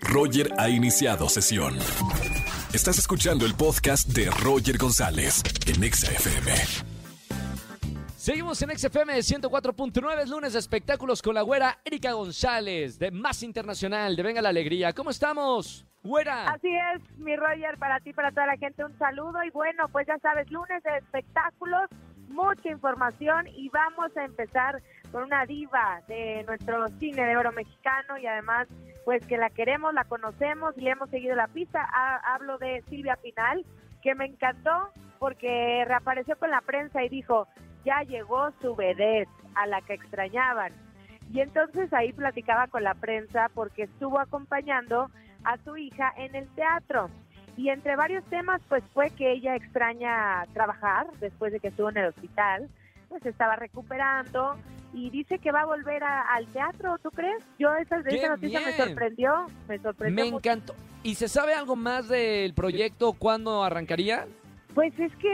Roger ha iniciado sesión. Estás escuchando el podcast de Roger González en Exa FM. Seguimos en XFM 104.9, es lunes de espectáculos con la güera Erika González, de Más Internacional, de Venga la Alegría. ¿Cómo estamos? Güera. Así es, mi Roger, para ti, para toda la gente, un saludo. Y bueno, pues ya sabes, lunes de espectáculos, mucha información y vamos a empezar con una diva de nuestro cine de oro mexicano y además, pues que la queremos, la conocemos y le hemos seguido la pista. Ha- hablo de Silvia Pinal, que me encantó porque reapareció con la prensa y dijo, ya llegó su vedette a la que extrañaban. Y entonces ahí platicaba con la prensa porque estuvo acompañando a su hija en el teatro. Y entre varios temas, pues fue que ella extraña trabajar después de que estuvo en el hospital, pues estaba recuperando y dice que va a volver a- al teatro, ¿tú crees? Yo esa, ¡Qué esa noticia me sorprendió, me sorprendió Me mucho. encantó. ¿Y se sabe algo más del proyecto? ¿Cuándo arrancaría? Pues es que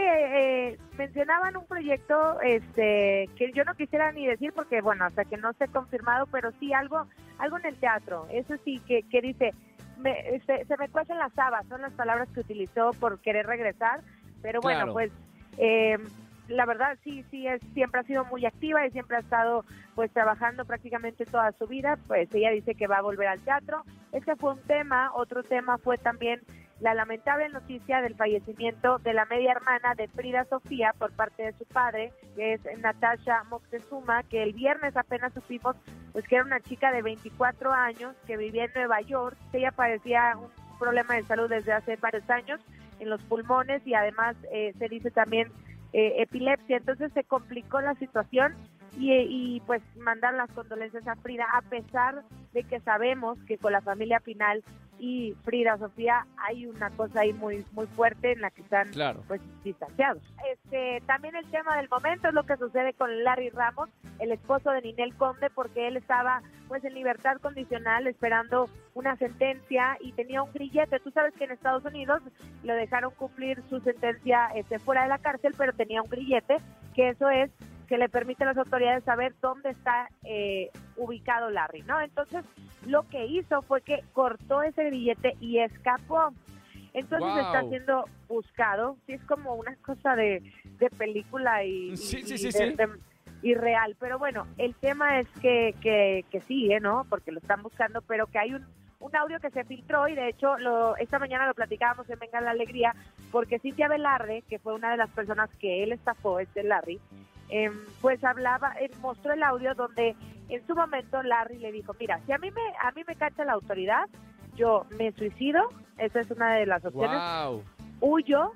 eh, mencionaban un proyecto este que yo no quisiera ni decir porque bueno hasta que no esté confirmado pero sí algo algo en el teatro eso sí que, que dice me- se, se me cuecen las habas son las palabras que utilizó por querer regresar pero bueno Claro. pues eh, la verdad sí sí es siempre ha sido muy activa y siempre ha estado pues trabajando prácticamente toda su vida. Pues ella dice que va a volver al teatro. Ese fue un tema. Otro tema fue también la lamentable noticia del fallecimiento de la media hermana de Frida Sofía por parte de su padre, que es Natasha Moctezuma, que el viernes apenas supimos pues que era una chica de 24 años que vivía en Nueva York. Ella padecía un problema de salud desde hace varios años en los pulmones y además eh, se dice también eh, epilepsia. Entonces se complicó la situación y, y, pues mandar las condolencias a Frida, a pesar de que sabemos que con la familia Pinal y Frida Sofía hay una cosa ahí muy muy fuerte en la que están Claro. pues distanciados. Este, también el tema del momento es lo que sucede con Larry Ramos, el esposo de Ninel Conde, porque él estaba pues en libertad condicional esperando una sentencia y tenía un grillete. Tú sabes que en Estados Unidos lo dejaron cumplir su sentencia este, fuera de la cárcel, pero tenía un grillete, que eso es que le permite a las autoridades saber dónde está eh, ubicado Larry, ¿no? Entonces, lo que hizo fue que cortó ese grillete y escapó. Entonces Wow. está siendo buscado. Sí, es como una cosa de, de película y, y- Sí, sí, y sí, de- sí. de- y real. Pero bueno, el tema es que, que, que sigue, ¿no? Porque lo están buscando, pero que hay un, un audio que se filtró y de hecho lo, esta mañana lo platicábamos en Venga la Alegría, porque Cintia Velarde, que fue una de las personas que él estafó, este Larry, em, pues hablaba, él mostró el audio donde en su momento Larry le dijo, mira, si a mí me, a mí me cacha la autoridad, yo me suicido, esa es una de las opciones, Wow. huyo,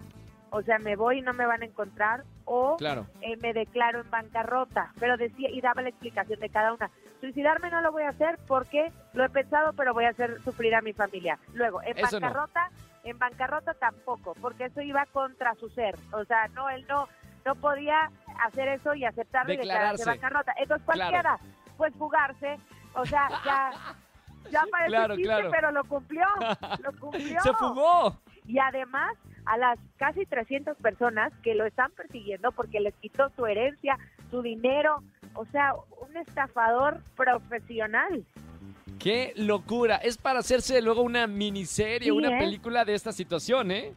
o sea, me voy y no me van a encontrar, o Claro. eh, me declaro en bancarrota, pero decía y daba la explicación de cada una. Suicidarme no lo voy a hacer porque lo he pensado, pero voy a hacer sufrir a mi familia. Luego, en Eso no. bancarrota, en bancarrota tampoco, porque eso iba contra su ser. O sea, no, él no, no podía hacer eso y aceptarlo y declararse bancarrota. Entonces Claro. cualquiera, pues fugarse, o sea, ya, ya parece Claro, chiste, claro. pero lo cumplió, lo cumplió. ¡Se fugó! Y además a las casi 300 personas que lo están persiguiendo porque les quitó su herencia, su dinero, o sea, un estafador profesional. ¡Qué locura! Es para hacerse luego una miniserie, Sí, una ¿eh? película de esta situación, ¿eh?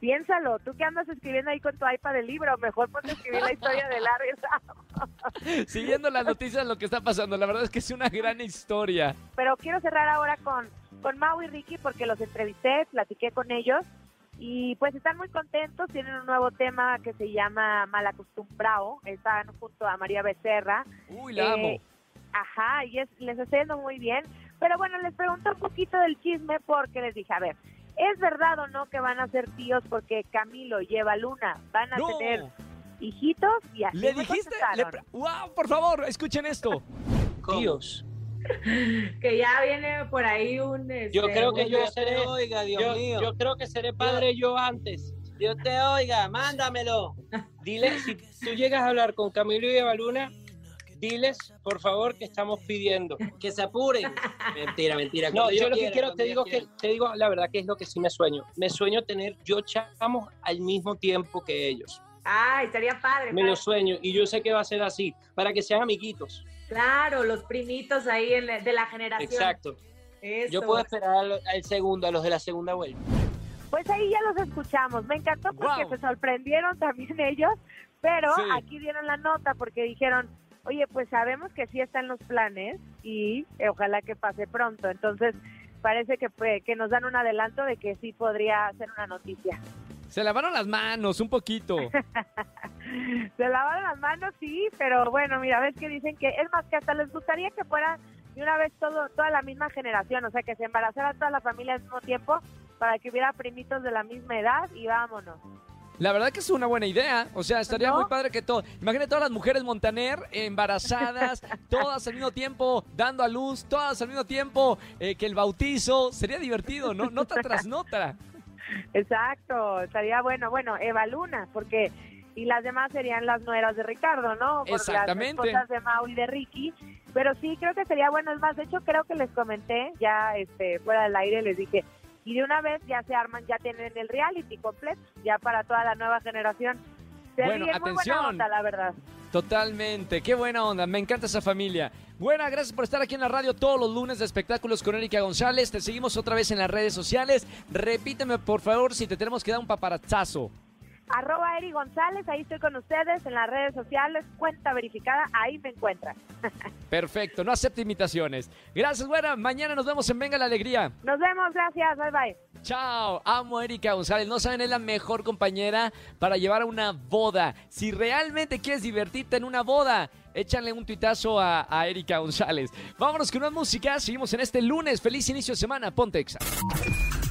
Piénsalo, tú que andas escribiendo ahí con tu iPad del libro, mejor ponte a escribir la historia de Larry. Siguiendo las noticias, lo que está pasando, la verdad es que es una gran historia. Pero quiero cerrar ahora con, con Mau y Ricky porque los entrevisté, platiqué con ellos y pues están muy contentos, tienen un nuevo tema que se llama Malacostumbrado, están junto a María Becerra. Uy, la Eh, amo. Ajá, y es, les está yendo muy bien. Pero bueno, les pregunto un poquito del chisme porque les dije, a ver, ¿es verdad o no que van a ser tíos porque Camilo lleva luna? ¿Van a No. tener hijitos? Y así ¿Le me dijiste? contestaron. Le pre- ¡Wow! Por favor, escuchen esto. Tíos. que ya viene por ahí un... Yo este, creo que un- yo seré. oiga, Dios yo, mío. yo creo que seré padre yo antes. Dios te oiga, mándamelo. Dile, si tú llegas a hablar con Camilo y Eva Luna, diles, por favor, que estamos pidiendo. Que se apuren. Mentira, mentira. No, yo ellos lo que quiero, te digo que, te digo la verdad que es lo que sí me sueño. Me sueño tener yo chamos al mismo tiempo que ellos. Ay, estaría padre. Me padre. lo sueño y yo sé que va a ser así, para que sean amiguitos. Claro, los primitos ahí en la- de la generación. Exacto. Eso. Yo puedo esperar al, al segundo, a los de la segunda vuelta. Pues ahí ya los escuchamos. Me encantó porque Guau. se sorprendieron también ellos, pero Sí. aquí dieron la nota porque dijeron, oye, pues sabemos que sí están los planes y eh, ojalá que pase pronto. Entonces parece que, pues, que nos dan un adelanto de que sí podría ser una noticia. Se lavaron las manos un poquito. Se lavaron las manos, sí, pero bueno, mira, ves que dicen que, es más, que hasta les gustaría que fuera de una vez todo, toda la misma generación, o sea, que se embarazara toda la familia al mismo tiempo para que hubiera primitos de la misma edad y vámonos. La verdad que es una buena idea. O sea, estaría ¿No? muy padre que todo. Imagínate todas las mujeres Montaner embarazadas, todas al mismo tiempo dando a luz, todas al mismo tiempo eh, que el bautizo. Sería divertido, ¿no? Nota tras nota. Exacto, estaría bueno. Bueno, Eva Luna, porque y las demás serían las nueras de Ricardo, ¿no? Por Exactamente. Las esposas de Mau y de Ricky. Pero sí, creo que sería bueno. Es más, de hecho, creo que les comenté ya este, fuera del aire, les dije, y de una vez ya se arman, ya tienen el reality completo, ya para toda la nueva generación. Se Bueno, ríen, muy buena atención. onda, la verdad. Totalmente. Qué buena onda. Me encanta esa familia. Buena, gracias por estar aquí en la radio todos los lunes de espectáculos con Erika González. Te seguimos otra vez en las redes sociales. Repíteme, por favor, si te tenemos que dar un paparazzazo. Arroba Eri González, ahí estoy con ustedes en las redes sociales, cuenta verificada, ahí me encuentran. Perfecto, no acepto imitaciones. Gracias, buena. Mañana nos vemos en Venga la Alegría. Nos vemos, gracias, bye bye. Chao, amo a Erika González. No saben, es la mejor compañera para llevar a una boda. Si realmente quieres divertirte en una boda, échale un tuitazo a, a Erika González. Vámonos con una música. Seguimos en este lunes. Feliz inicio de semana. Ponte Exa.